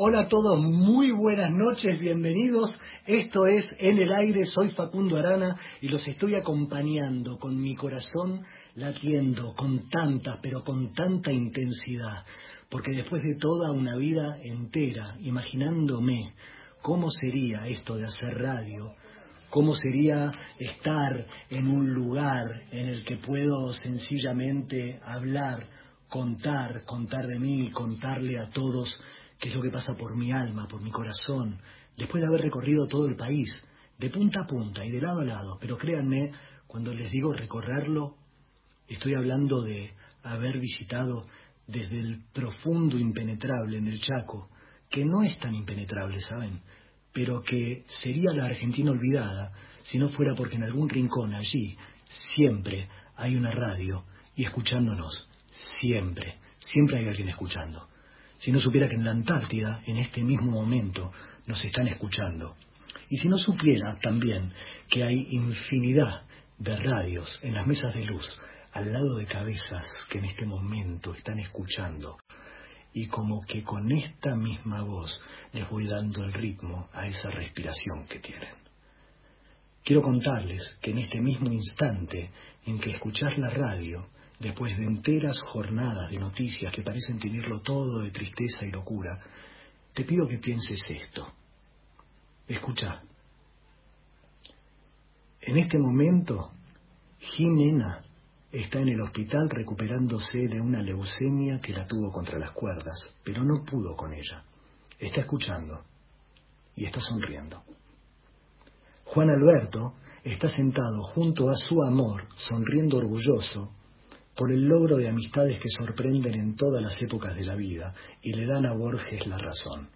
Hola a todos, muy buenas noches, bienvenidos. Esto es En el aire, soy Facundo Arana y los estoy acompañando con mi corazón latiendo con tanta, pero con tanta intensidad, porque después de toda una vida entera imaginándome cómo sería esto de hacer radio, cómo sería estar en un lugar en el que puedo sencillamente hablar, contar, contar de mí, contarle a todos qué es lo que pasa por mi alma, por mi corazón, después de haber recorrido todo el país, de punta a punta y de lado a lado. Pero créanme, cuando les digo recorrerlo, estoy hablando de haber visitado desde el profundo impenetrable en el Chaco, que no es tan impenetrable, ¿saben? Pero que sería la Argentina olvidada si no fuera porque en algún rincón allí siempre hay una radio y escuchándonos, siempre, siempre hay alguien escuchando si no supiera que en la Antártida, en este mismo momento, nos están escuchando. Y si no supiera también que hay infinidad de radios en las mesas de luz al lado de cabezas que en este momento están escuchando y como que con esta misma voz les voy dando el ritmo a esa respiración que tienen. Quiero contarles que en este mismo instante en que escuchar la radio después de enteras jornadas de noticias que parecen tenerlo todo de tristeza y locura, te pido que pienses esto. Escucha. En este momento, Jimena está en el hospital recuperándose de una leucemia que la tuvo contra las cuerdas, pero no pudo con ella. Está escuchando y está sonriendo. Juan Alberto está sentado junto a su amor, sonriendo orgulloso, por el logro de amistades que sorprenden en todas las épocas de la vida y le dan a Borges la razón.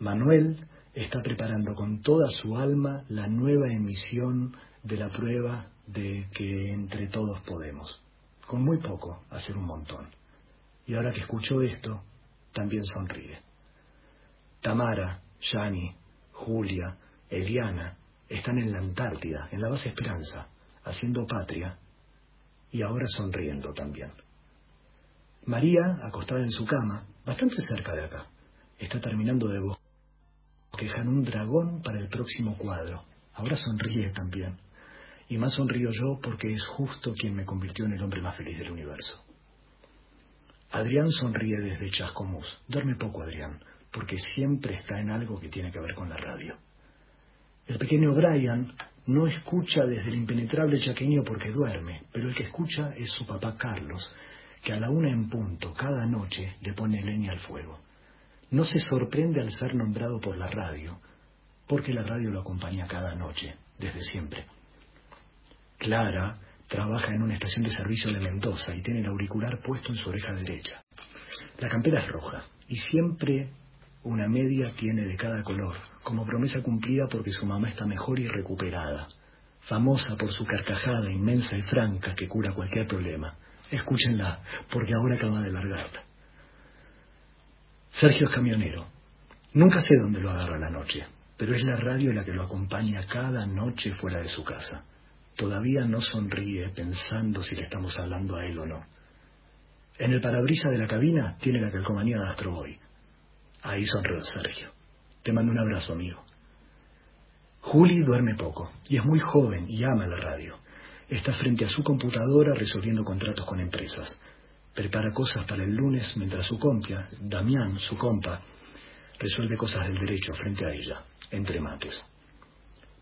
Manuel está preparando con toda su alma la nueva emisión de la prueba de que entre todos podemos. Con muy poco hacer un montón. Y ahora que escucho esto, también sonríe. Tamara, Yani, Julia, Eliana están en la Antártida, en la base Esperanza, haciendo patria y ahora sonriendo también. María, acostada en su cama, bastante cerca de acá, está terminando de bosquejar un dragón para el próximo cuadro. Ahora sonríe también. Y más sonrío yo porque es justo quien me convirtió en el hombre más feliz del universo. Adrián sonríe desde Chascomús. Duerme poco, Adrián, porque siempre está en algo que tiene que ver con la radio. El pequeño Brian no escucha desde el impenetrable chaqueño porque duerme, pero el que escucha es su papá Carlos, que a la una en punto cada noche le pone leña al fuego. No se sorprende al ser nombrado por la radio, porque la radio lo acompaña cada noche, desde siempre. Clara trabaja en una estación de servicio de Mendoza y tiene el auricular puesto en su oreja derecha. La campera es roja y siempre una media tiene de cada color, como promesa cumplida porque su mamá está mejor y recuperada, famosa por su carcajada inmensa y franca que cura cualquier problema. Escúchenla, porque ahora acaba de largarla. Sergio es camionero. Nunca sé dónde lo agarra la noche, pero es la radio la que lo acompaña cada noche fuera de su casa. Todavía no sonríe pensando si le estamos hablando a él o no. En el parabrisa de la cabina tiene la calcomanía de Astroboy. Ahí sonrió Sergio. Te mando un abrazo, amigo. Juli duerme poco y es muy joven y ama la radio. Está frente a su computadora resolviendo contratos con empresas. Prepara cosas para el lunes mientras su compia, Damián, su compa, resuelve cosas del derecho frente a ella, entre mates.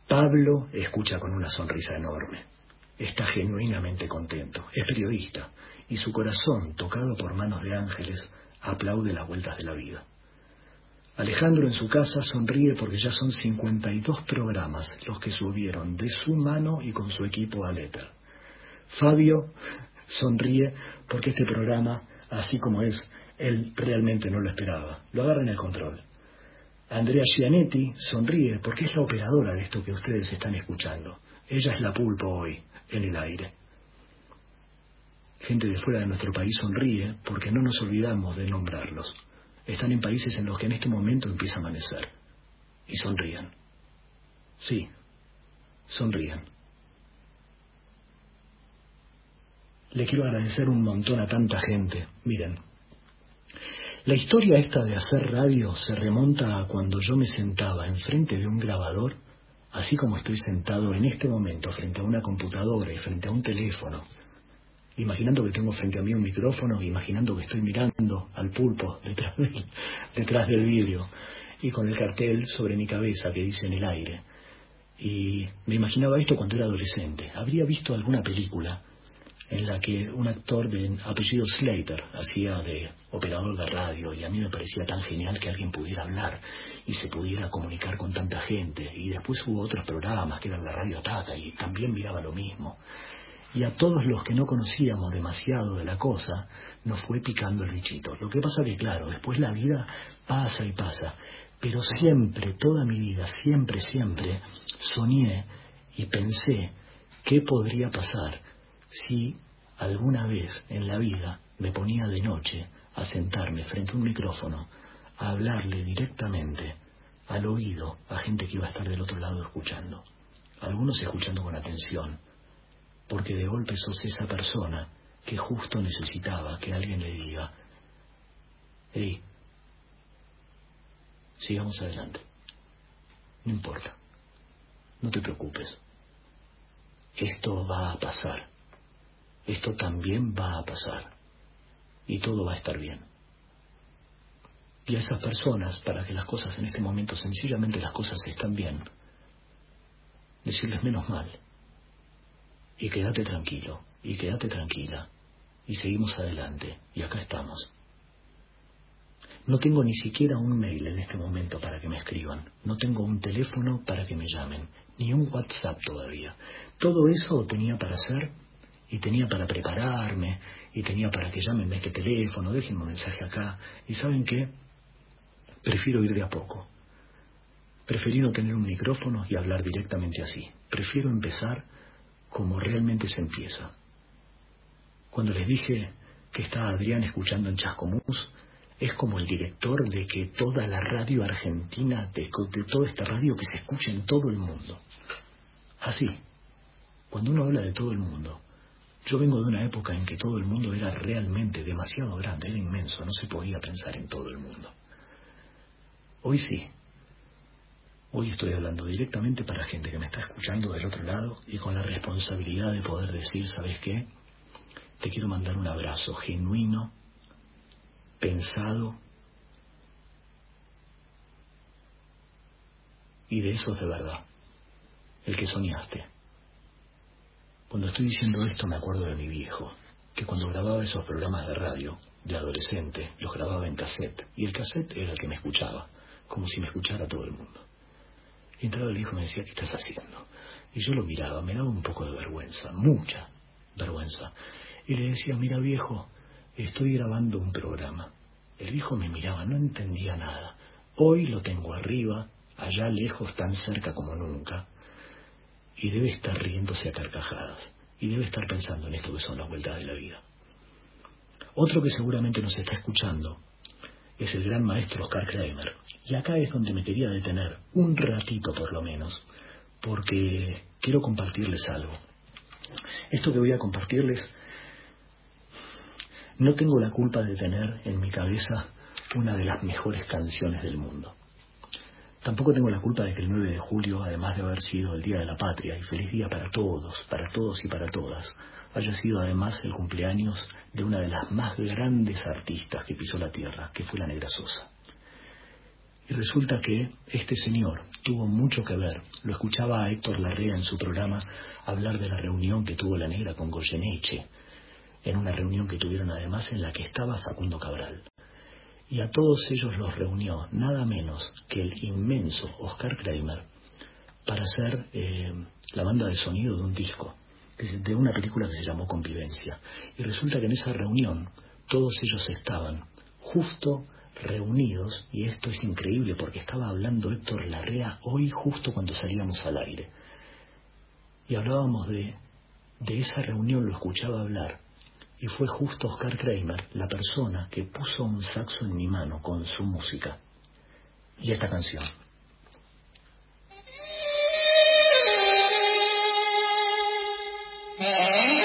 Pablo escucha con una sonrisa enorme. Está genuinamente contento. Es periodista y su corazón, tocado por manos de ángeles, aplaude las vueltas de la vida. Alejandro en su casa sonríe porque ya son 52 programas los que subieron de su mano y con su equipo al éter. Fabio sonríe porque este programa, así como es, él realmente no lo esperaba. Lo agarra en el control. Andrea Gianetti sonríe porque es la operadora de esto que ustedes están escuchando. Ella es la pulpo hoy, en el aire. Gente de fuera de nuestro país sonríe porque no nos olvidamos de nombrarlos están en países en los que en este momento empieza a amanecer. Y sonríen. Sí, sonríen. Le quiero agradecer un montón a tanta gente. Miren, La historia esta de hacer radio se remonta a cuando yo me sentaba enfrente de un grabador, así como estoy sentado en este momento frente a una computadora y frente a un teléfono, imaginando que tengo frente a mí un micrófono, imaginando que estoy mirando al pulpo detrás del, detrás del vídeo y con el cartel sobre mi cabeza que dice en el aire. Y me imaginaba esto cuando era adolescente. Habría visto alguna película en la que un actor de apellido Slater hacía de operador de radio y a mí me parecía tan genial que alguien pudiera hablar y se pudiera comunicar con tanta gente. Y después hubo otros programas que eran la Radio Tata y también miraba lo mismo. Y a todos los que no conocíamos demasiado de la cosa nos fue picando el bichito. Lo que pasa que, claro, después la vida pasa y pasa. Pero siempre, toda mi vida, siempre, siempre, soñé y pensé qué podría pasar si alguna vez en la vida me ponía de noche a sentarme frente a un micrófono, a hablarle directamente al oído a gente que iba a estar del otro lado escuchando, algunos escuchando con atención, porque de golpe sos esa persona que justo necesitaba que alguien le diga, hey, sigamos adelante, no importa, no te preocupes, esto va a pasar esto también va a pasar y todo va a estar bien. Y a esas personas, para que las cosas en este momento, sencillamente las cosas están bien, decirles menos mal. Y quédate tranquilo, y quédate tranquila, y seguimos adelante, y acá estamos. No tengo ni siquiera un mail en este momento para que me escriban, no tengo un teléfono para que me llamen, ni un WhatsApp todavía. Todo eso tenía para hacer y tenía para prepararme, y tenía para que llamen este teléfono, déjenme un mensaje acá, y ¿saben qué? Prefiero ir de a poco. Prefiero no tener un micrófono y hablar directamente así. Prefiero empezar como realmente se empieza. Cuando les dije que está Adrián escuchando en Chascomús, es como el director de que toda la radio argentina, de, de toda esta radio que se escuche en todo el mundo. Así, cuando uno habla de todo el mundo, yo vengo de una época en que todo el mundo era realmente demasiado grande, era inmenso, no se podía pensar en todo el mundo. Hoy sí. Hoy estoy hablando directamente para gente que me está escuchando del otro lado y con la responsabilidad de poder decir, ¿sabes qué? Te quiero mandar un abrazo genuino, pensado y de esos de verdad, el que soñaste. Cuando estoy diciendo esto me acuerdo de mi viejo, que cuando grababa esos programas de radio, de adolescente, los grababa en cassette, y el cassette era el que me escuchaba, como si me escuchara todo el mundo. Y entraba el hijo y me decía, ¿qué estás haciendo? Y yo lo miraba, me daba un poco de vergüenza, mucha vergüenza. Y le decía, mira viejo, estoy grabando un programa. El viejo me miraba, no entendía nada. Hoy lo tengo arriba, allá lejos, tan cerca como nunca y debe estar riéndose a carcajadas y debe estar pensando en esto que son las vueltas de la vida. Otro que seguramente nos está escuchando es el gran maestro Oscar Kramer. Y acá es donde me quería detener, un ratito por lo menos, porque quiero compartirles algo. Esto que voy a compartirles, no tengo la culpa de tener en mi cabeza una de las mejores canciones del mundo. Tampoco tengo la culpa de que el 9 de julio, además de haber sido el Día de la Patria y feliz día para todos, para todos y para todas, haya sido además el cumpleaños de una de las más grandes artistas que pisó la tierra, que fue la Negra Sosa. Y resulta que este señor tuvo mucho que ver. Lo escuchaba a Héctor Larrea en su programa hablar de la reunión que tuvo la Negra con Goyeneche, en una reunión que tuvieron además en la que estaba Facundo Cabral y a todos ellos los reunió nada menos que el inmenso Oscar Kramer para hacer eh, la banda de sonido de un disco, de una película que se llamó Convivencia. Y resulta que en esa reunión todos ellos estaban justo reunidos, y esto es increíble porque estaba hablando Héctor Larrea hoy justo cuando salíamos al aire. Y hablábamos de, de esa reunión, lo escuchaba hablar, y fue justo Oscar Kramer la persona que puso un saxo en mi mano con su música. Y esta canción. Queridas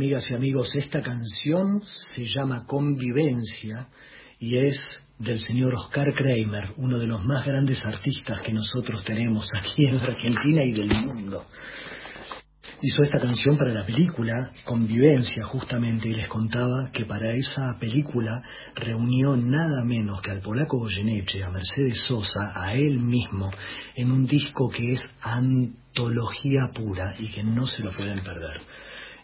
amigas y amigos, esta canción se llama Convivencia y es del señor Oscar Kramer, uno de los más grandes artistas que nosotros tenemos aquí en Argentina y del mundo. Hizo esta canción para la película Convivencia, justamente, y les contaba que para esa película reunió nada menos que al polaco Goyeneche, a Mercedes Sosa, a él mismo, en un disco que es antología pura y que no se lo pueden perder.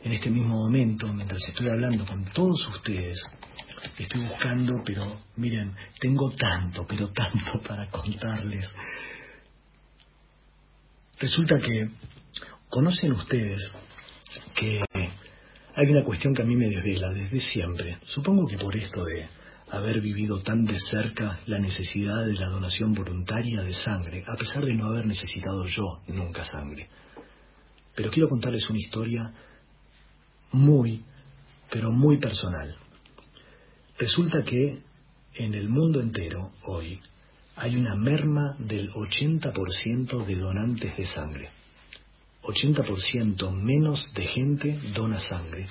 En este mismo momento, mientras estoy hablando con todos ustedes, estoy buscando, pero miren, tengo tanto, pero tanto para contarles. Resulta que conocen ustedes que hay una cuestión que a mí me desvela desde siempre. Supongo que por esto de haber vivido tan de cerca la necesidad de la donación voluntaria de sangre, a pesar de no haber necesitado yo nunca sangre. Pero quiero contarles una historia muy, pero muy personal. Resulta que en el mundo entero hoy hay una merma del 80% de donantes de sangre. 80% menos de gente dona sangre.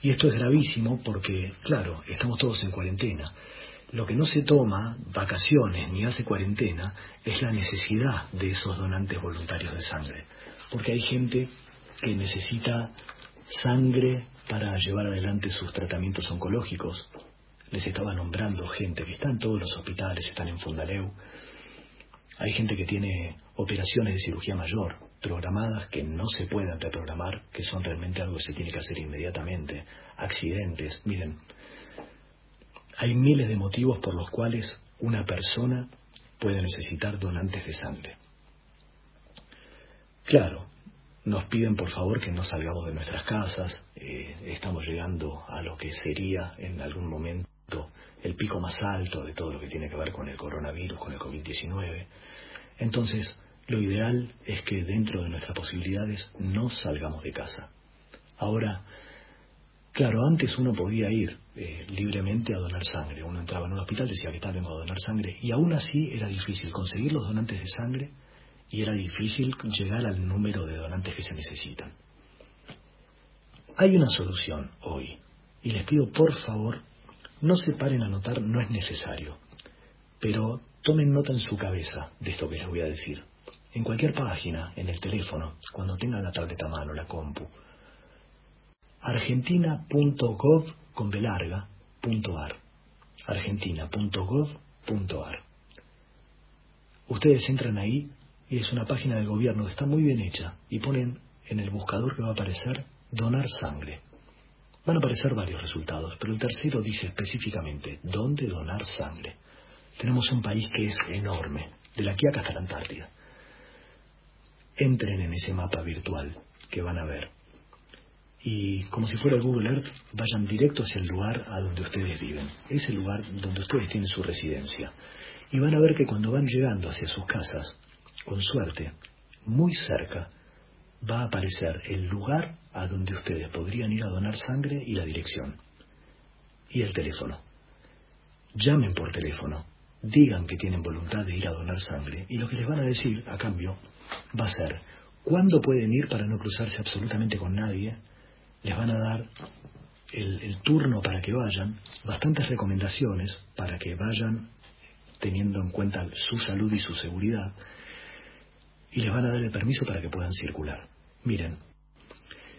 Y esto es gravísimo porque, claro, estamos todos en cuarentena. Lo que no se toma vacaciones ni hace cuarentena es la necesidad de esos donantes voluntarios de sangre. Porque hay gente que necesita sangre para llevar adelante sus tratamientos oncológicos, les estaba nombrando gente que está en todos los hospitales, están en Fundaleu. Hay gente que tiene operaciones de cirugía mayor programadas que no se pueden reprogramar, que son realmente algo que se tiene que hacer inmediatamente. Accidentes, miren, hay miles de motivos por los cuales una persona puede necesitar donantes de sangre. Claro, nos piden por favor que no salgamos de nuestras casas, eh, estamos llegando a lo que sería en algún momento el pico más alto de todo lo que tiene que ver con el coronavirus, con el COVID-19. Entonces, lo ideal es que dentro de nuestras posibilidades no salgamos de casa. Ahora, claro, antes uno podía ir eh, libremente a donar sangre. Uno entraba en un hospital, decía que tal, vengo a donar sangre, y aún así era difícil conseguir los donantes de sangre y era difícil llegar al número de donantes que se necesitan. Hay una solución hoy, y les pido por favor no se paren a notar, no es necesario. Pero tomen nota en su cabeza de esto que les voy a decir. En cualquier página, en el teléfono, cuando tengan la tableta a mano, la compu. argentina.gov con argentina.gov.ar Ustedes entran ahí es una página del gobierno que está muy bien hecha y ponen en el buscador que va a aparecer donar sangre. Van a aparecer varios resultados, pero el tercero dice específicamente dónde donar sangre. Tenemos un país que es enorme, de la Quiaca hasta la Antártida. Entren en ese mapa virtual que van a ver. Y como si fuera el Google Earth, vayan directo hacia el lugar a donde ustedes viven, ese lugar donde ustedes tienen su residencia. Y van a ver que cuando van llegando hacia sus casas, con suerte, muy cerca, va a aparecer el lugar a donde ustedes podrían ir a donar sangre y la dirección. Y el teléfono. Llamen por teléfono, digan que tienen voluntad de ir a donar sangre y lo que les van a decir a cambio va a ser cuándo pueden ir para no cruzarse absolutamente con nadie, les van a dar el, el turno para que vayan, bastantes recomendaciones para que vayan teniendo en cuenta su salud y su seguridad, y les van a dar el permiso para que puedan circular. Miren,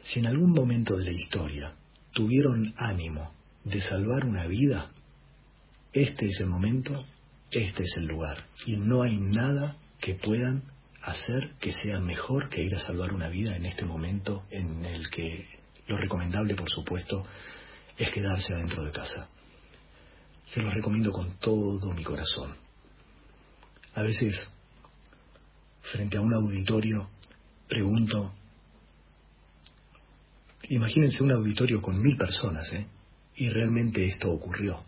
si en algún momento de la historia tuvieron ánimo de salvar una vida, este es el momento, este es el lugar. Y no hay nada que puedan hacer que sea mejor que ir a salvar una vida en este momento en el que lo recomendable, por supuesto, es quedarse adentro de casa. Se los recomiendo con todo mi corazón. A veces, frente a un auditorio, pregunto Imagínense un auditorio con mil personas, ¿eh? Y realmente esto ocurrió.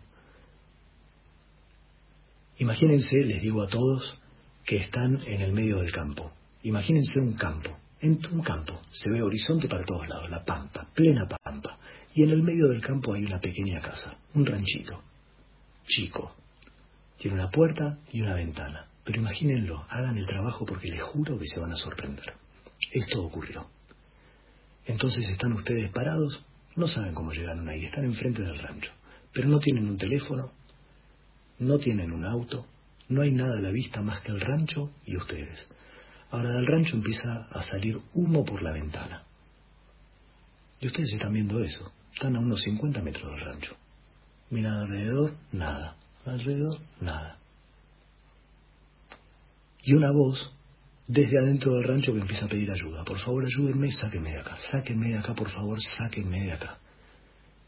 Imagínense, les digo a todos, que están en el medio del campo. Imagínense un campo. En un campo se ve horizonte para todos lados, la pampa, plena pampa. Y en el medio del campo hay una pequeña casa, un ranchito, chico. Tiene una puerta y una ventana. Pero imagínenlo, hagan el trabajo porque les juro que se van a sorprender. Esto ocurrió. Entonces están ustedes parados no saben cómo llegaron ahí, están enfrente del rancho, pero no tienen un teléfono, no tienen un auto, no hay nada a la vista más que el rancho y ustedes. Ahora del rancho empieza a salir humo por la ventana. Y ustedes están viendo eso, están a unos 50 metros del rancho. Miran alrededor, nada, alrededor, nada. Y una voz desde adentro del rancho que empieza a pedir ayuda. Por favor, ayúdenme, sáquenme de acá, sáquenme de acá, por favor, sáquenme de acá.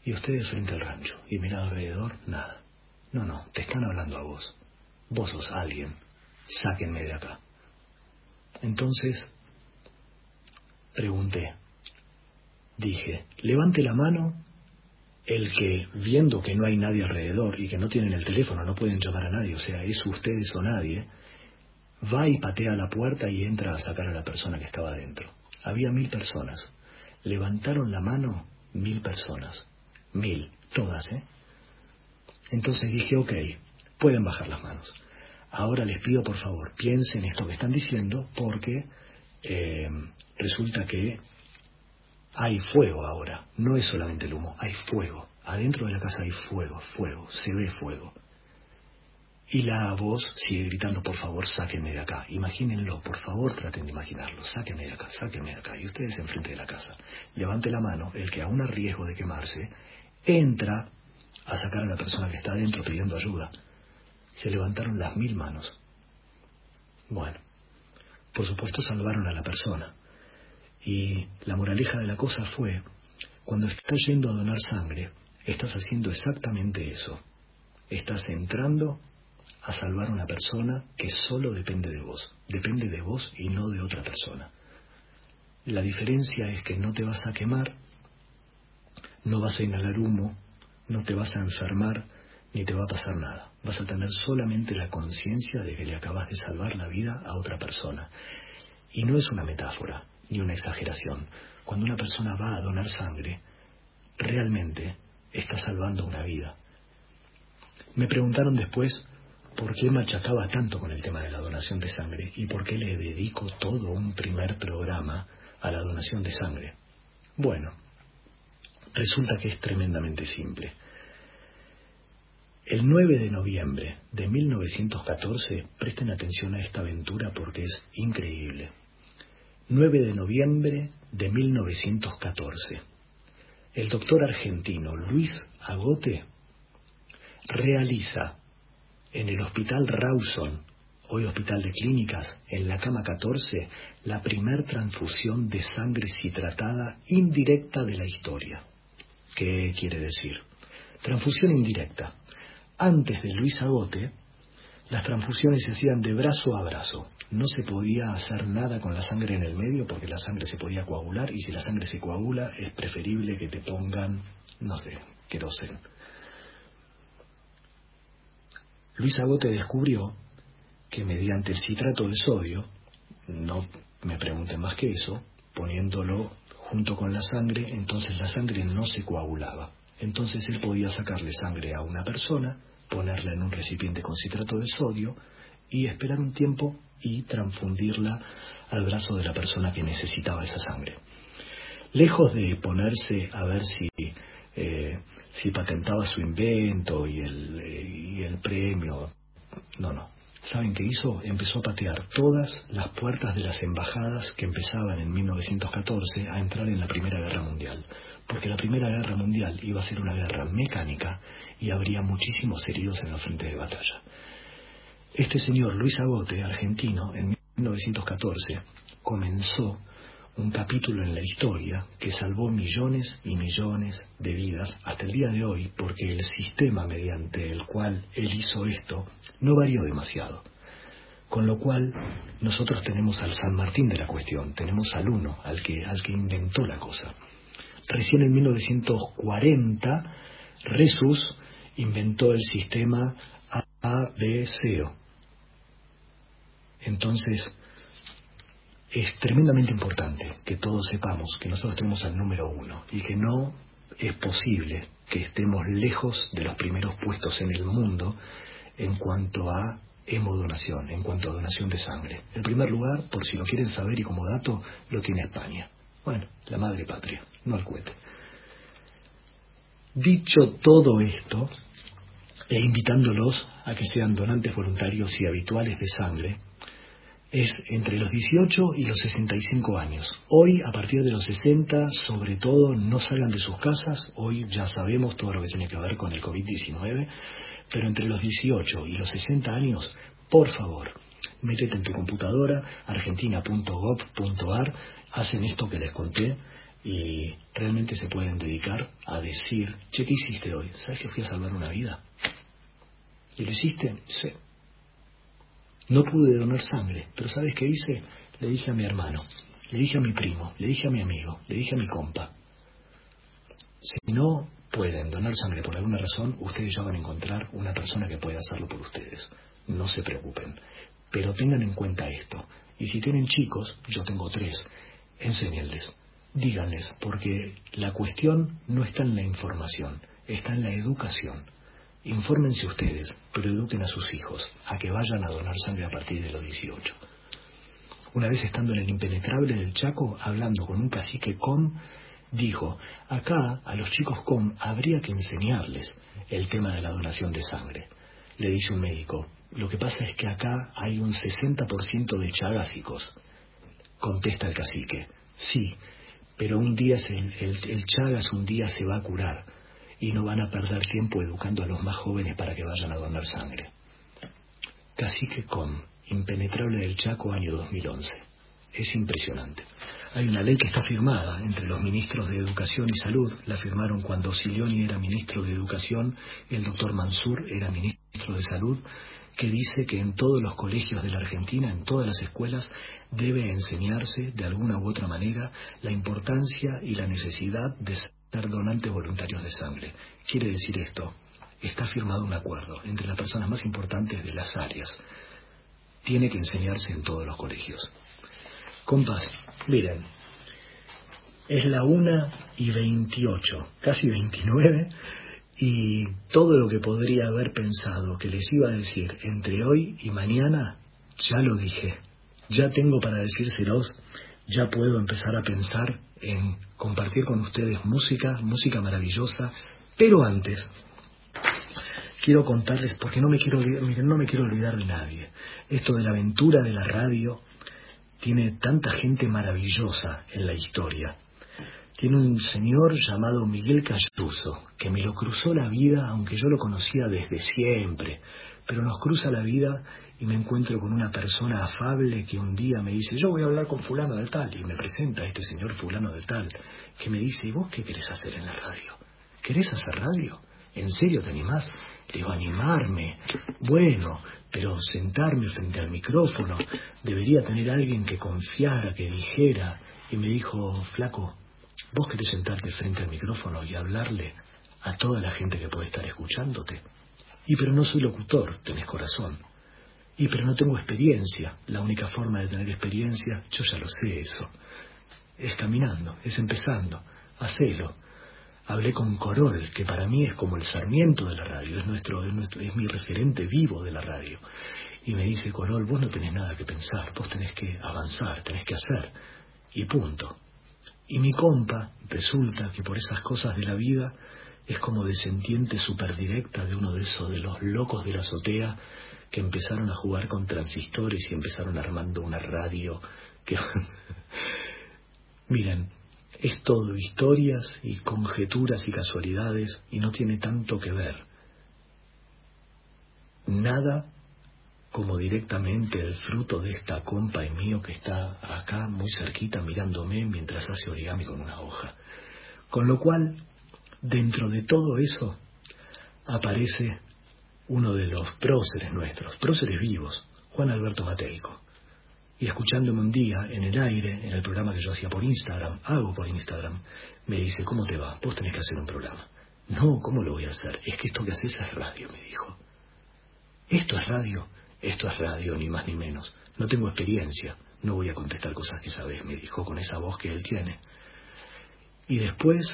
Y ustedes frente al rancho, y mira alrededor, nada. No, no, te están hablando a vos. Vos sos alguien, sáquenme de acá. Entonces, pregunté, dije, levante la mano el que, viendo que no hay nadie alrededor y que no tienen el teléfono, no pueden llamar a nadie, o sea, es ustedes o nadie, va y patea la puerta y entra a sacar a la persona que estaba adentro. Había mil personas. Levantaron la mano mil personas. Mil, todas, ¿eh? Entonces dije, ok, pueden bajar las manos. Ahora les pido por favor, piensen esto que están diciendo porque eh, resulta que hay fuego ahora. No es solamente el humo, hay fuego. Adentro de la casa hay fuego, fuego, se ve fuego. Y la voz sigue gritando, por favor, sáquenme de acá. Imagínenlo, por favor, traten de imaginarlo. Sáquenme de acá, sáquenme de acá. Y ustedes enfrente de la casa. Levante la mano, el que aún a riesgo de quemarse, entra a sacar a la persona que está adentro pidiendo ayuda. Se levantaron las mil manos. Bueno, por supuesto salvaron a la persona. Y la moraleja de la cosa fue, cuando estás yendo a donar sangre, estás haciendo exactamente eso. Estás entrando a salvar a una persona que solo depende de vos, depende de vos y no de otra persona. La diferencia es que no te vas a quemar, no vas a inhalar humo, no te vas a enfermar, ni te va a pasar nada. Vas a tener solamente la conciencia de que le acabas de salvar la vida a otra persona. Y no es una metáfora, ni una exageración. Cuando una persona va a donar sangre, realmente está salvando una vida. Me preguntaron después por qué machacaba tanto con el tema de la donación de sangre y por qué le dedico todo un primer programa a la donación de sangre. Bueno, resulta que es tremendamente simple. El 9 de noviembre de 1914, presten atención a esta aventura porque es increíble. 9 de noviembre de 1914. El doctor argentino Luis Agote realiza en el Hospital Rawson, hoy Hospital de Clínicas, en la cama 14, la primer transfusión de sangre citratada indirecta de la historia. ¿Qué quiere decir? Transfusión indirecta. Antes de Luis Agote, las transfusiones se hacían de brazo a brazo. No se podía hacer nada con la sangre en el medio porque la sangre se podía coagular y si la sangre se coagula es preferible que te pongan, no sé, queroseno Luis Agote descubrió que mediante el citrato de sodio, no me pregunten más que eso, poniéndolo junto con la sangre, entonces la sangre no se coagulaba. Entonces él podía sacarle sangre a una persona, ponerla en un recipiente con citrato de sodio y esperar un tiempo y transfundirla al brazo de la persona que necesitaba esa sangre. Lejos de ponerse a ver si eh, si patentaba su invento y el, eh, y el premio. No, no. ¿Saben qué hizo? Empezó a patear todas las puertas de las embajadas que empezaban en 1914 a entrar en la Primera Guerra Mundial. Porque la Primera Guerra Mundial iba a ser una guerra mecánica y habría muchísimos heridos en la frente de batalla. Este señor Luis Agote, argentino, en 1914, comenzó un capítulo en la historia que salvó millones y millones de vidas hasta el día de hoy porque el sistema mediante el cual él hizo esto no varió demasiado. Con lo cual nosotros tenemos al San Martín de la cuestión, tenemos al uno, al que, al que inventó la cosa. Recién en 1940 Jesús inventó el sistema ABC. Entonces, es tremendamente importante que todos sepamos que nosotros tenemos al número uno y que no es posible que estemos lejos de los primeros puestos en el mundo en cuanto a hemodonación, en cuanto a donación de sangre. El primer lugar, por si lo quieren saber y como dato, lo tiene España. Bueno, la madre patria, no al cohete. Dicho todo esto, e invitándolos a que sean donantes voluntarios y habituales de sangre, es entre los 18 y los 65 años. Hoy, a partir de los 60, sobre todo, no salgan de sus casas. Hoy ya sabemos todo lo que tiene que ver con el COVID-19, pero entre los 18 y los 60 años, por favor, métete en tu computadora, argentina.gov.ar, hacen esto que les conté y realmente se pueden dedicar a decir, che, ¿qué hiciste hoy? ¿Sabes que fui a salvar una vida? ¿Y lo hiciste? Sí. No pude donar sangre, pero ¿sabes qué hice? Le dije a mi hermano, le dije a mi primo, le dije a mi amigo, le dije a mi compa. Si no pueden donar sangre por alguna razón, ustedes ya van a encontrar una persona que pueda hacerlo por ustedes. No se preocupen. Pero tengan en cuenta esto. Y si tienen chicos, yo tengo tres, enséñenles, díganles, porque la cuestión no está en la información, está en la educación. Infórmense ustedes, pero eduquen a sus hijos a que vayan a donar sangre a partir de los 18. Una vez estando en el impenetrable del Chaco, hablando con un cacique com, dijo, acá a los chicos com habría que enseñarles el tema de la donación de sangre. Le dice un médico, lo que pasa es que acá hay un 60% de chagásicos. Contesta el cacique, sí, pero un día el, el chagas un día se va a curar y no van a perder tiempo educando a los más jóvenes para que vayan a donar sangre. Cacique Com, impenetrable del Chaco, año 2011. Es impresionante. Hay una ley que está firmada entre los ministros de Educación y Salud. La firmaron cuando Silioni era ministro de Educación el doctor Mansur era ministro de Salud, que dice que en todos los colegios de la Argentina, en todas las escuelas, debe enseñarse de alguna u otra manera la importancia y la necesidad de ser donantes voluntarios de sangre. Quiere decir esto, está firmado un acuerdo entre las personas más importantes de las áreas. Tiene que enseñarse en todos los colegios. Compas, miren, es la una y veintiocho, casi veintinueve, y todo lo que podría haber pensado que les iba a decir entre hoy y mañana, ya lo dije. Ya tengo para decírselos, ya puedo empezar a pensar en compartir con ustedes música, música maravillosa, pero antes quiero contarles, porque no me quiero, no me quiero olvidar de nadie, esto de la aventura de la radio tiene tanta gente maravillosa en la historia. Tiene un señor llamado Miguel Cayuso, que me lo cruzó la vida, aunque yo lo conocía desde siempre, pero nos cruza la vida y me encuentro con una persona afable que un día me dice, yo voy a hablar con fulano de tal, y me presenta a este señor fulano de tal, que me dice, ¿y vos qué querés hacer en la radio? ¿Querés hacer radio? ¿En serio te animás? Digo, animarme. Bueno, pero sentarme frente al micrófono, debería tener alguien que confiara, que dijera. Y me dijo, flaco, ¿vos querés sentarte frente al micrófono y hablarle a toda la gente que puede estar escuchándote? Y pero no soy locutor, tenés corazón. Y pero no tengo experiencia. La única forma de tener experiencia, yo ya lo sé eso. Es caminando, es empezando. Hacelo. Hablé con Corol, que para mí es como el sarmiento de la radio, es, nuestro, es, nuestro, es mi referente vivo de la radio. Y me dice, Corol, vos no tenés nada que pensar, vos tenés que avanzar, tenés que hacer. Y punto. Y mi compa resulta que por esas cosas de la vida es como descendiente superdirecta de uno de esos de los locos de la azotea que empezaron a jugar con transistores y empezaron armando una radio que... Miren, es todo historias y conjeturas y casualidades y no tiene tanto que ver. Nada como directamente el fruto de esta compa y mío que está acá muy cerquita mirándome mientras hace origami con una hoja. Con lo cual, dentro de todo eso, aparece uno de los próceres nuestros, próceres vivos, Juan Alberto Mateico. Y escuchándome un día en el aire, en el programa que yo hacía por Instagram, hago por Instagram, me dice, ¿cómo te va? Vos tenés que hacer un programa. No, ¿cómo lo voy a hacer? Es que esto que haces es radio, me dijo. Esto es radio, esto es radio, ni más ni menos. No tengo experiencia, no voy a contestar cosas que sabes, me dijo con esa voz que él tiene. Y después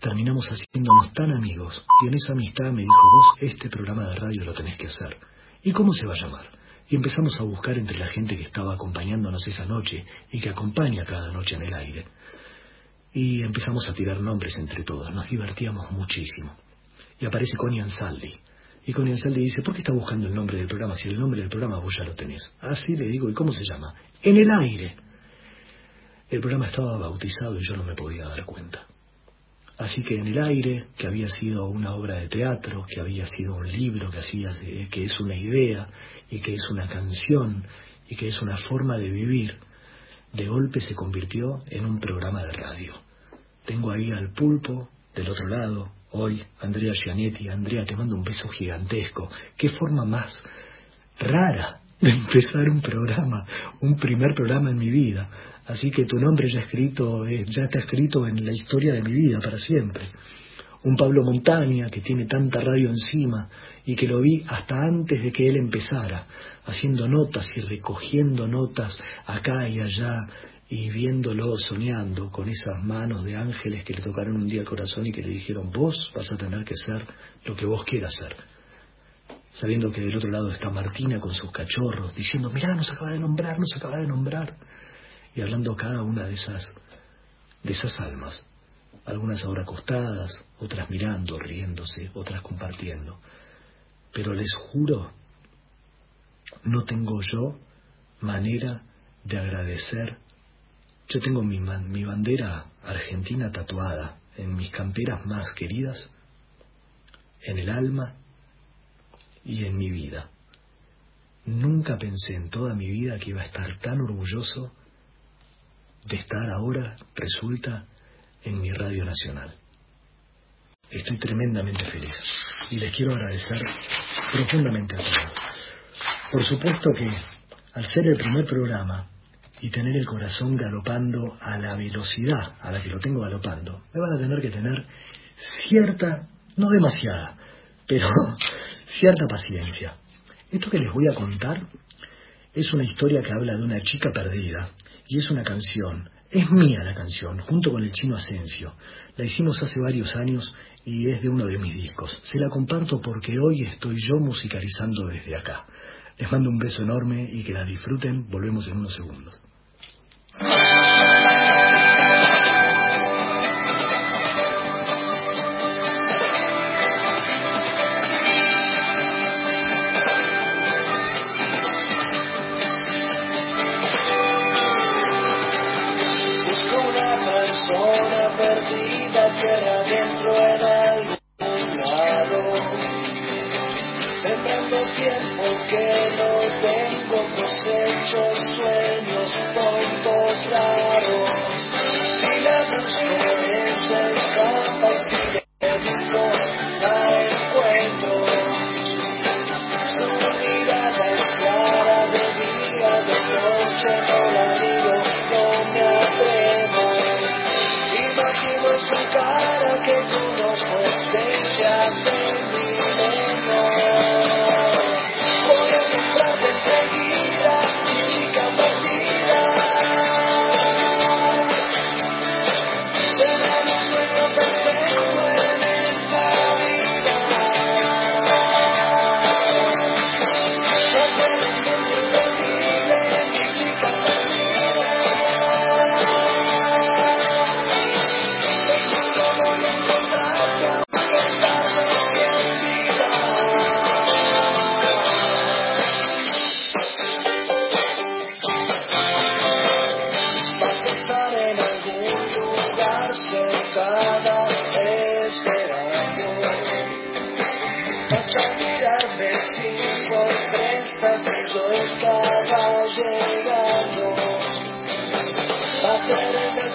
terminamos haciéndonos tan amigos y en esa amistad me dijo, vos este programa de radio lo tenés que hacer. ¿Y cómo se va a llamar? Y empezamos a buscar entre la gente que estaba acompañándonos esa noche y que acompaña cada noche en el aire. y empezamos a tirar nombres entre todos. Nos divertíamos muchísimo. Y aparece Connie Ansaldi. Y Connie Ansaldi dice, ¿por qué está buscando el nombre del programa si el nombre del programa vos ya lo tenés? Así le digo, ¿y cómo se llama? En el aire. El programa estaba bautizado y yo no me podía dar cuenta. Así que en el aire, que había sido una obra de teatro, que había sido un libro, que, es una idea y que es una canción y que es una forma de vivir, de golpe se convirtió en un programa de radio. Tengo ahí al pulpo del otro lado, hoy, Andrea Gianetti. Andrea, te mando un beso gigantesco. ¿Qué forma más rara de empezar un programa, un primer programa en mi vida? Así que tu nombre ya, escrito, eh, ya está escrito en la historia de mi vida para siempre. Un Pablo Montaña que tiene tanta radio encima y que lo vi hasta antes de que él empezara, haciendo notas y recogiendo notas acá y allá y viéndolo soñando con esas manos de ángeles que le tocaron un día el corazón y que le dijeron, vos vas a tener que ser lo que vos quieras ser. Sabiendo que del otro lado está Martina con sus cachorros, diciendo, mirá, nos acaba de nombrar, nos acaba de nombrar y hablando cada una de esas, de esas almas, algunas ahora acostadas, otras mirando, riéndose, otras compartiendo. Pero les juro, no tengo yo manera de agradecer. Yo tengo mi, mi bandera argentina tatuada en mis camperas más queridas, en el alma y en mi vida. Nunca pensé en toda mi vida que iba a estar tan orgulloso de estar ahora, resulta, en mi radio nacional. Estoy tremendamente feliz y les quiero agradecer profundamente a todos. Por supuesto que al ser el primer programa y tener el corazón galopando a la velocidad a la que lo tengo galopando, me van a tener que tener cierta, no demasiada, pero cierta paciencia. Esto que les voy a contar es una historia que habla de una chica perdida y es una canción. Es mía la canción, junto con el chino Asensio. La hicimos hace varios años y es de uno de mis discos. Se la comparto porque hoy estoy yo musicalizando desde acá. Les mando un beso enorme y que la disfruten. Volvemos en unos segundos. get.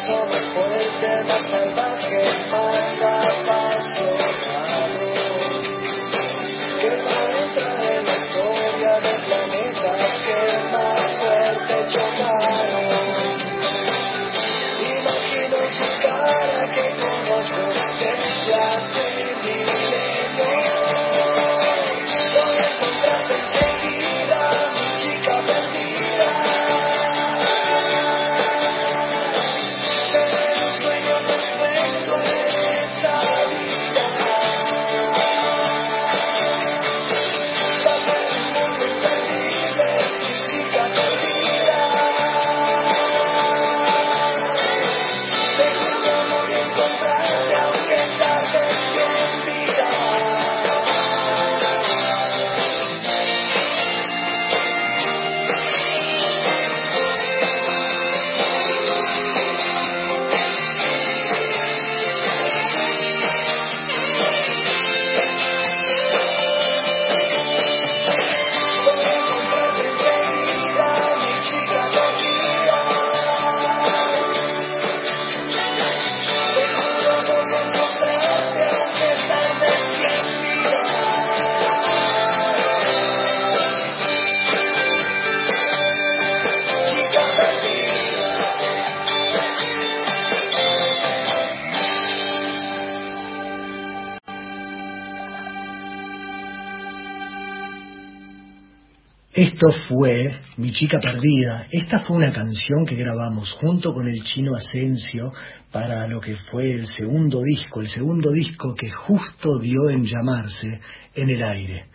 somos fuerte, más salvaje, más apasionado. Que para entrar en la historia del planeta, que más fuerte chocaron. Imagino su cara que conozco desde hace milenios. Con el contraste Esto fue Mi chica perdida. Esta fue una canción que grabamos junto con el chino Asensio para lo que fue el segundo disco, el segundo disco que justo dio en llamarse En el aire.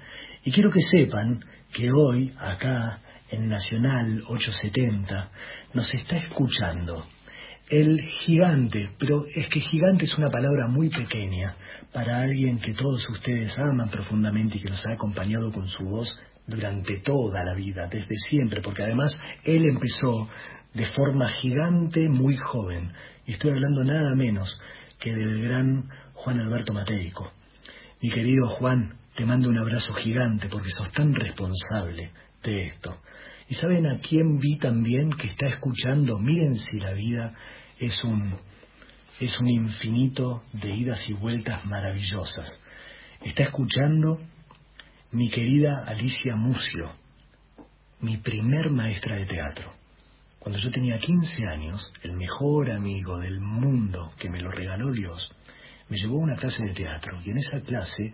Y quiero que sepan que hoy, acá en Nacional 870, nos está escuchando el gigante, pero es que gigante es una palabra muy pequeña para alguien que todos ustedes aman profundamente y que nos ha acompañado con su voz durante toda la vida, desde siempre, porque además él empezó de forma gigante muy joven, y estoy hablando nada menos que del gran Juan Alberto Mateico. Mi querido Juan, te mando un abrazo gigante porque sos tan responsable de esto. ¿Y saben a quién vi también que está escuchando? Miren si la vida es un, es un infinito de idas y vueltas maravillosas. Está escuchando mi querida Alicia Mucio, mi primer maestra de teatro. Cuando yo tenía 15 años, el mejor amigo del mundo que me lo regaló Dios, me llevó a una clase de teatro y en esa clase,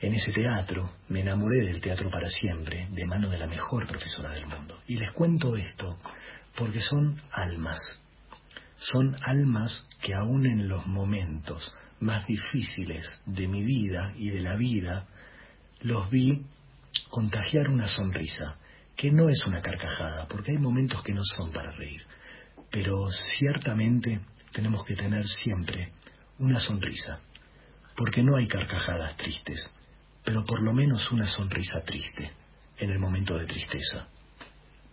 en ese teatro, me enamoré del teatro para siempre, de mano de la mejor profesora del mundo. Y les cuento esto porque son almas, son almas que aún en los momentos más difíciles de mi vida y de la vida, los vi contagiar una sonrisa, que no es una carcajada, porque hay momentos que no son para reír, pero ciertamente tenemos que tener siempre una sonrisa, porque no hay carcajadas tristes, pero por lo menos una sonrisa triste en el momento de tristeza,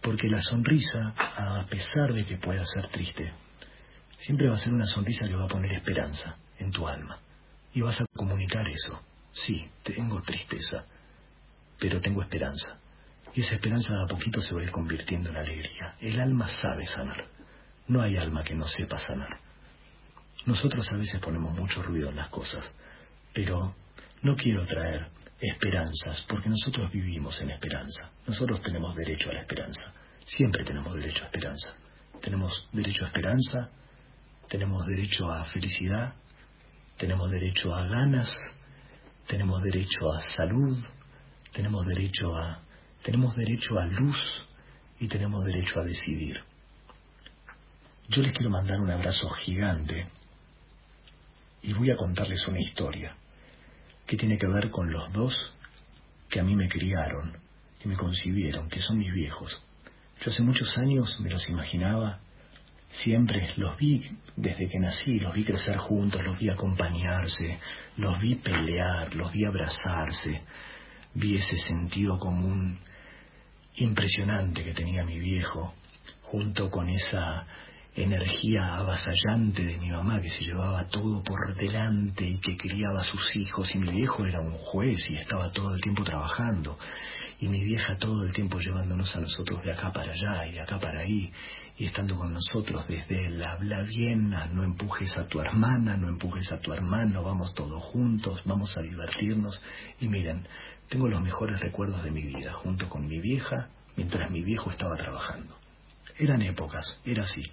porque la sonrisa, a pesar de que pueda ser triste, siempre va a ser una sonrisa que va a poner esperanza en tu alma, y vas a comunicar eso Sí, tengo tristeza, pero tengo esperanza. Y esa esperanza de a poquito se va a ir convirtiendo en alegría. El alma sabe sanar. No hay alma que no sepa sanar. Nosotros a veces ponemos mucho ruido en las cosas, pero no quiero traer esperanzas, porque nosotros vivimos en esperanza. Nosotros tenemos derecho a la esperanza. Siempre tenemos derecho a esperanza. Tenemos derecho a esperanza, tenemos derecho a felicidad, tenemos derecho a ganas, tenemos derecho a salud, tenemos derecho a, tenemos derecho a luz y tenemos derecho a decidir. Yo les quiero mandar un abrazo gigante y voy a contarles una historia que tiene que ver con los dos que a mí me criaron, que me concibieron, que son mis viejos. Yo hace muchos años me los imaginaba Siempre los vi desde que nací, los vi crecer juntos, los vi acompañarse, los vi pelear, los vi abrazarse, vi ese sentido común impresionante que tenía mi viejo, junto con esa energía avasallante de mi mamá que se llevaba todo por delante y que criaba a sus hijos. Y mi viejo era un juez y estaba todo el tiempo trabajando. Y mi vieja todo el tiempo llevándonos a nosotros de acá para allá y de acá para ahí y estando con nosotros desde el habla bien, no empujes a tu hermana, no empujes a tu hermano, vamos todos juntos, vamos a divertirnos. Y miren, tengo los mejores recuerdos de mi vida, junto con mi vieja, mientras mi viejo estaba trabajando. Eran épocas, era así.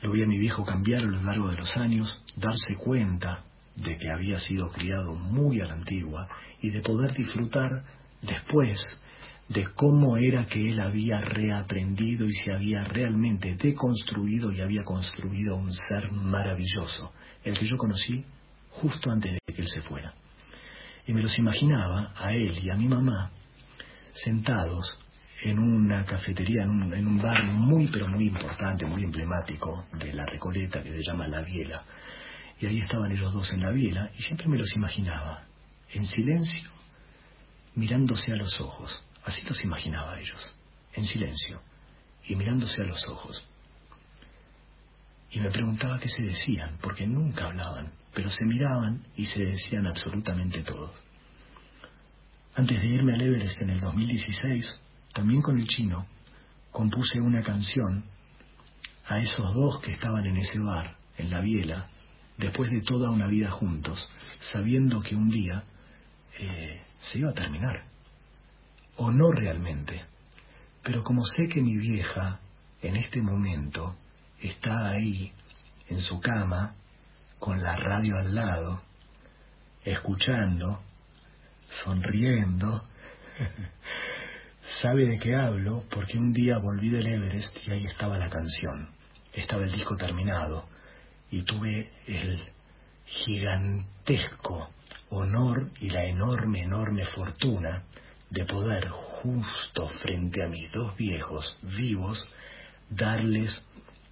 Lo vi a mi viejo cambiar a lo largo de los años, darse cuenta de que había sido criado muy a la antigua y de poder disfrutar después de cómo era que él había reaprendido y se había realmente deconstruido y había construido un ser maravilloso, el que yo conocí justo antes de que él se fuera. Y me los imaginaba a él y a mi mamá sentados en una cafetería, en un, en un bar muy pero muy importante, muy emblemático de la Recoleta que se llama La Biela. Y ahí estaban ellos dos en la biela y siempre me los imaginaba, en silencio, mirándose a los ojos Así los imaginaba ellos, en silencio y mirándose a los ojos. Y me preguntaba qué se decían, porque nunca hablaban, pero se miraban y se decían absolutamente todo. Antes de irme al Everest en el 2016, también con el chino, compuse una canción a esos dos que estaban en ese bar, en la biela, después de toda una vida juntos, sabiendo que un día eh, se iba a terminar o no realmente. Pero como sé que mi vieja en este momento está ahí, en su cama, con la radio al lado, escuchando, sonriendo, sabe de qué hablo porque un día volví del Everest y ahí estaba la canción. Estaba el disco terminado y tuve el gigantesco honor y la enorme, enorme fortuna de poder justo frente a mis dos viejos vivos darles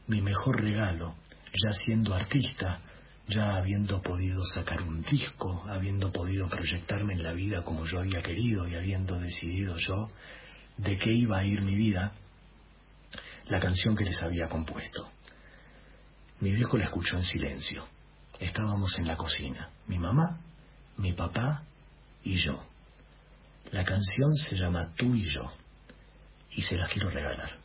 mi mejor regalo, ya siendo artista, ya habiendo podido sacar un disco, habiendo podido proyectarme en la vida como yo había querido y habiendo decidido yo de qué iba a ir mi vida, la canción que les había compuesto. Mi viejo la escuchó en silencio. Estábamos en la cocina, mi mamá, mi papá y yo. La canción se llama Tú y yo y se las quiero regalar.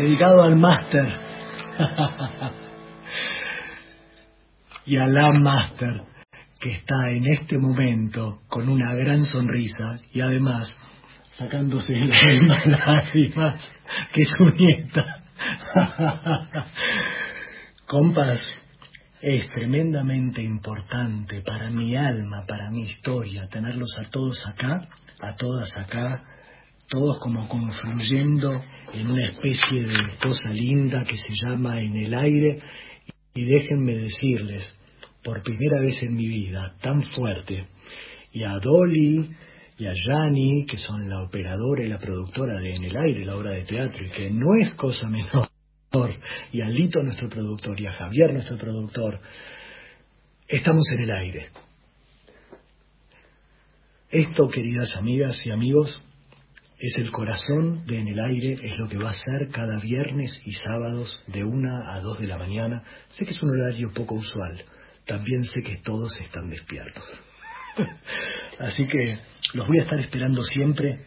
Dedicado al máster y a la máster que está en este momento con una gran sonrisa y además sacándose las mismas lágrimas que su nieta. Compas, es tremendamente importante para mi alma, para mi historia, tenerlos a todos acá, a todas acá, todos como confluyendo en una especie de cosa linda que se llama en el aire. Y déjenme decirles, por primera vez en mi vida, tan fuerte, y a Dolly y a Yani, que son la operadora y la productora de En el Aire, la obra de teatro, y que no es cosa menor, y a Lito, nuestro productor, y a Javier, nuestro productor, estamos en el aire. Esto, queridas amigas y amigos, es el corazón de En el Aire, es lo que va a ser cada viernes y sábados de una a dos de la mañana. Sé que es un horario poco usual, también sé que todos están despiertos. Así que los voy a estar esperando siempre.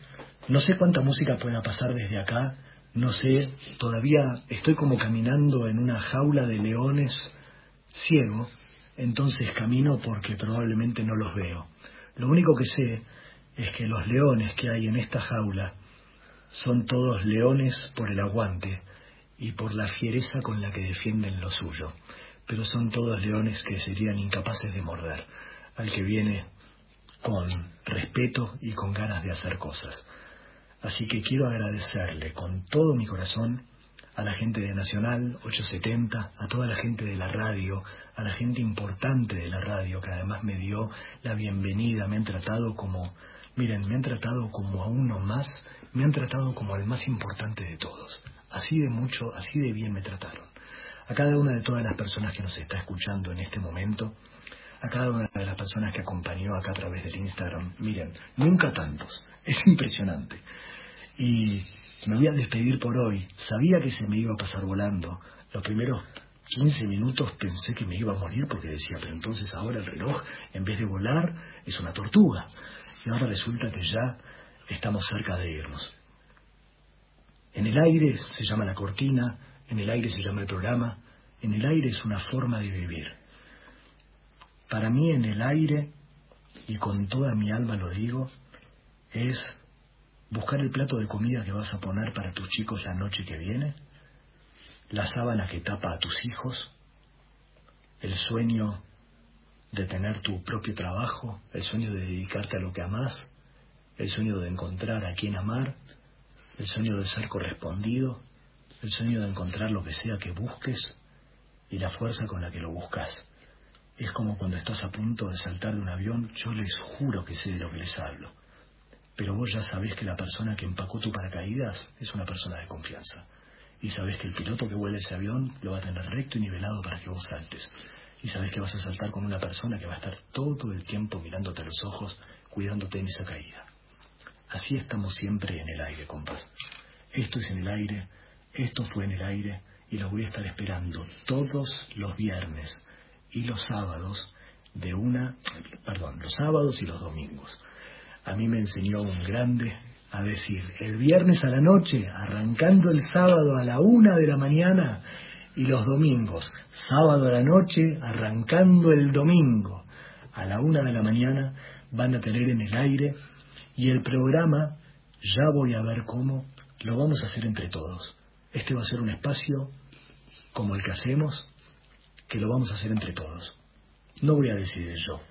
No sé cuánta música pueda pasar desde acá, no sé, todavía estoy como caminando en una jaula de leones ciego, entonces camino porque probablemente no los veo. Lo único que sé es que los leones que hay en esta jaula son todos leones por el aguante y por la fiereza con la que defienden lo suyo, pero son todos leones que serían incapaces de morder al que viene con respeto y con ganas de hacer cosas. Así que quiero agradecerle con todo mi corazón a la gente de Nacional 870, a toda la gente de la radio, a la gente importante de la radio que además me dio la bienvenida, me han tratado como, miren, me han tratado como a uno más, me han tratado como al más importante de todos. Así de mucho, así de bien me trataron. A cada una de todas las personas que nos está escuchando en este momento, a cada una de las personas que acompañó acá a través del Instagram, miren, nunca tantos, es impresionante. Y me voy a despedir por hoy. Sabía que se me iba a pasar volando. Los primeros 15 minutos pensé que me iba a morir porque decía, pero entonces ahora el reloj, en vez de volar, es una tortuga. Y ahora resulta que ya estamos cerca de irnos. En el aire se llama la cortina, en el aire se llama el programa, en el aire es una forma de vivir. Para mí en el aire, y con toda mi alma lo digo, es buscar el plato de comida que vas a poner para tus chicos la noche que viene, la sábana que tapa a tus hijos, el sueño de tener tu propio trabajo, el sueño de dedicarte a lo que amas, el sueño de encontrar a quien amar, el sueño de ser correspondido, el sueño de encontrar lo que sea que busques y la fuerza con la que lo buscas. Es como cuando estás a punto de saltar de un avión, yo les juro que sé de lo que les hablo pero vos ya sabés que la persona que empacó tu paracaídas es una persona de confianza. Y sabés que el piloto que vuela ese avión lo va a tener recto y nivelado para que vos saltes. Y sabés que vas a saltar con una persona que va a estar todo el tiempo mirándote a los ojos, cuidándote en esa caída. Así estamos siempre en el aire, compás. Esto es en el aire, esto fue en el aire, y los voy a estar esperando todos los viernes y los sábados de una, perdón, los sábados y los domingos a mí me enseñó un grande a decir, el viernes a la noche, arrancando el sábado a la una de la mañana y los domingos, sábado a la noche, arrancando el domingo a la una de la mañana, van a tener en el aire y el programa, ya voy a ver cómo, lo vamos a hacer entre todos. Este va a ser un espacio como el que hacemos, que lo vamos a hacer entre todos. No voy a decidir yo,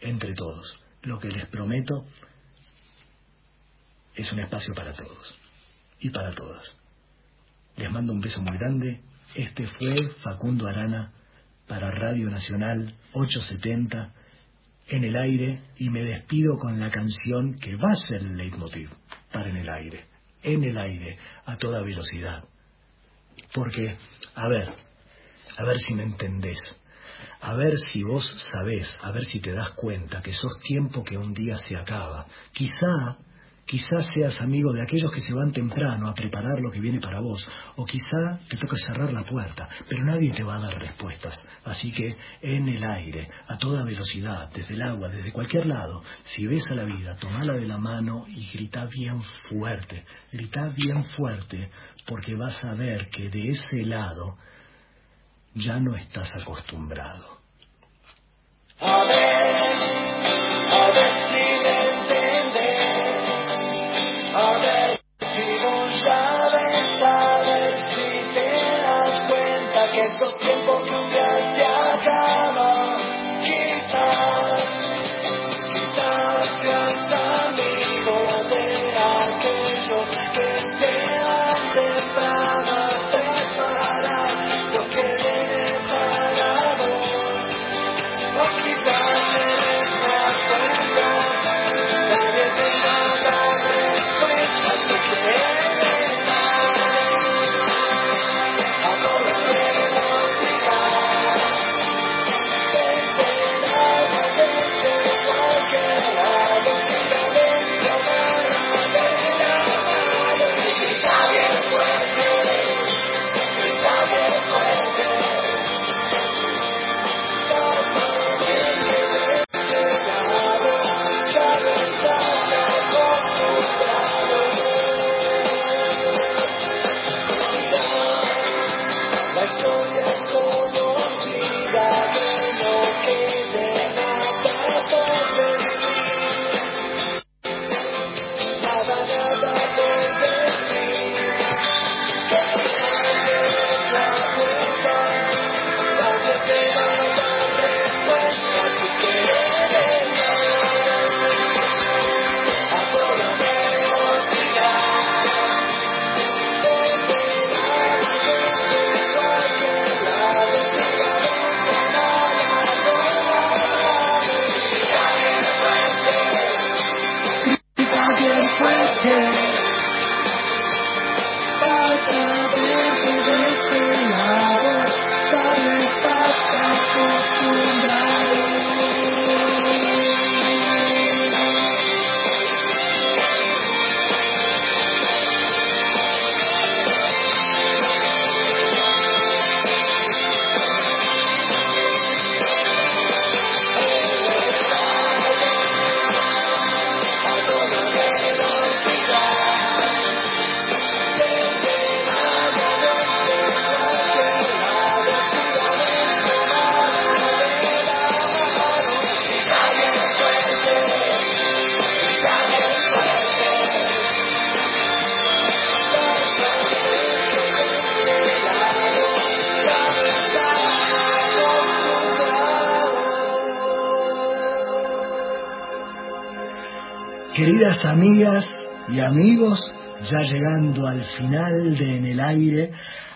entre todos lo que les prometo es un espacio para todos y para todas. Les mando un beso muy grande. Este fue Facundo Arana para Radio Nacional 870 en el aire y me despido con la canción que va a ser el leitmotiv para en el aire, en el aire, a toda velocidad. Porque, a ver, a ver si me entendés a ver si vos sabés, a ver si te das cuenta que sos tiempo que un día se acaba. Quizá, quizá seas amigo de aquellos que se van temprano a preparar lo que viene para vos, o quizá te toca cerrar la puerta, pero nadie te va a dar respuestas. Así que en el aire, a toda velocidad, desde el agua, desde cualquier lado, si ves a la vida, tomala de la mano y grita bien fuerte, grita bien fuerte, porque vas a ver que de ese lado ya no estás acostumbrado. just Amigas y amigos, ya llegando al final de En el Aire,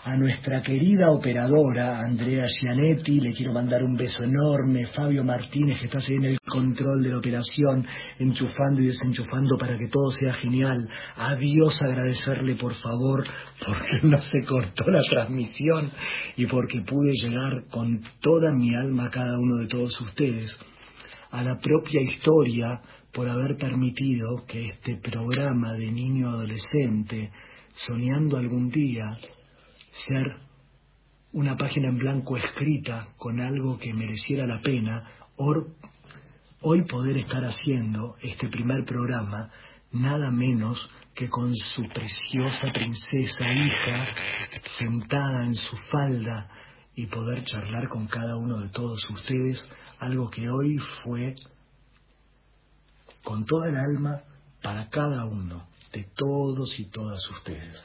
a nuestra querida operadora Andrea Gianetti, le quiero mandar un beso enorme, Fabio Martínez, que está ahí en el control de la operación, enchufando y desenchufando para que todo sea genial. Adiós, agradecerle por favor, porque no se cortó la transmisión y porque pude llegar con toda mi alma a cada uno de todos ustedes, a la propia historia por haber permitido que este programa de niño adolescente, soñando algún día ser una página en blanco escrita con algo que mereciera la pena, hoy poder estar haciendo este primer programa nada menos que con su preciosa princesa hija sentada en su falda y poder charlar con cada uno de todos ustedes, algo que hoy fue con toda el alma para cada uno de todos y todas ustedes.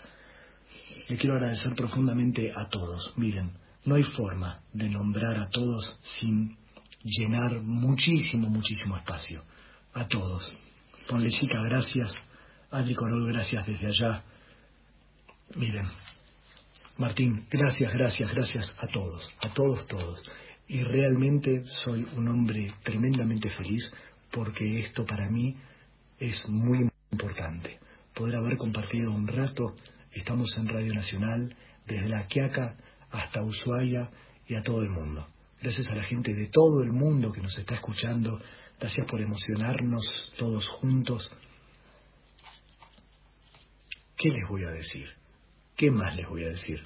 Le quiero agradecer profundamente a todos. Miren, no hay forma de nombrar a todos sin llenar muchísimo, muchísimo espacio. A todos. Ponle chica, gracias. Adri Corol, gracias desde allá. Miren, Martín, gracias, gracias, gracias a todos, a todos, todos. Y realmente soy un hombre tremendamente feliz porque esto para mí es muy importante. Poder haber compartido un rato, estamos en Radio Nacional, desde La Quiaca hasta Ushuaia y a todo el mundo. Gracias a la gente de todo el mundo que nos está escuchando, gracias por emocionarnos todos juntos. ¿Qué les voy a decir? ¿Qué más les voy a decir?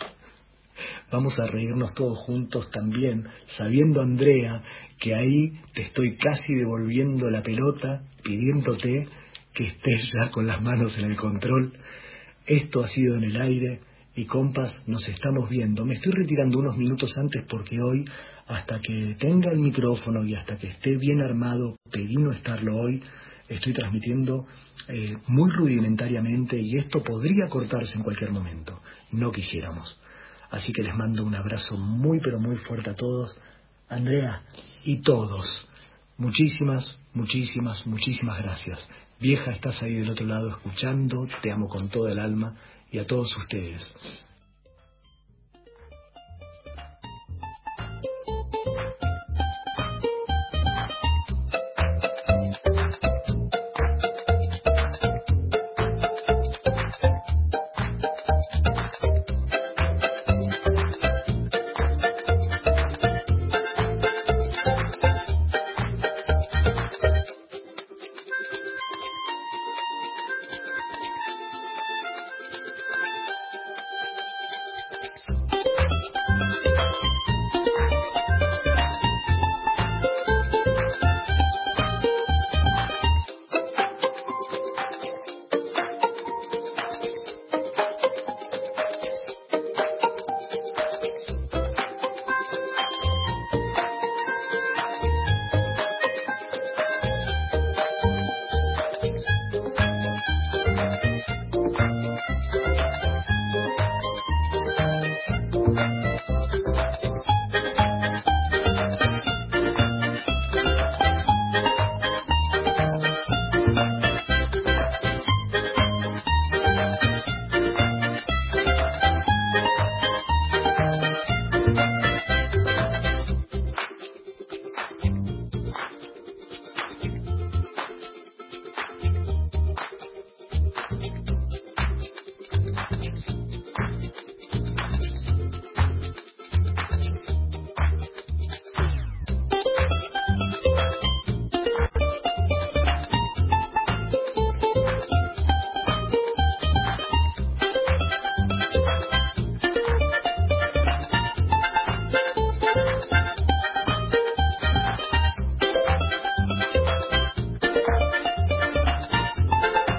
Vamos a reírnos todos juntos también, sabiendo, Andrea, que ahí te estoy casi devolviendo la pelota, pidiéndote que estés ya con las manos en el control. Esto ha sido en el aire y compas, nos estamos viendo. Me estoy retirando unos minutos antes porque hoy, hasta que tenga el micrófono y hasta que esté bien armado, pedí no estarlo hoy, estoy transmitiendo eh, muy rudimentariamente y esto podría cortarse en cualquier momento. No quisiéramos. Así que les mando un abrazo muy, pero muy fuerte a todos. Andrea y todos. Muchísimas, muchísimas, muchísimas gracias. Vieja, estás ahí del otro lado escuchando, te amo con toda el alma y a todos ustedes.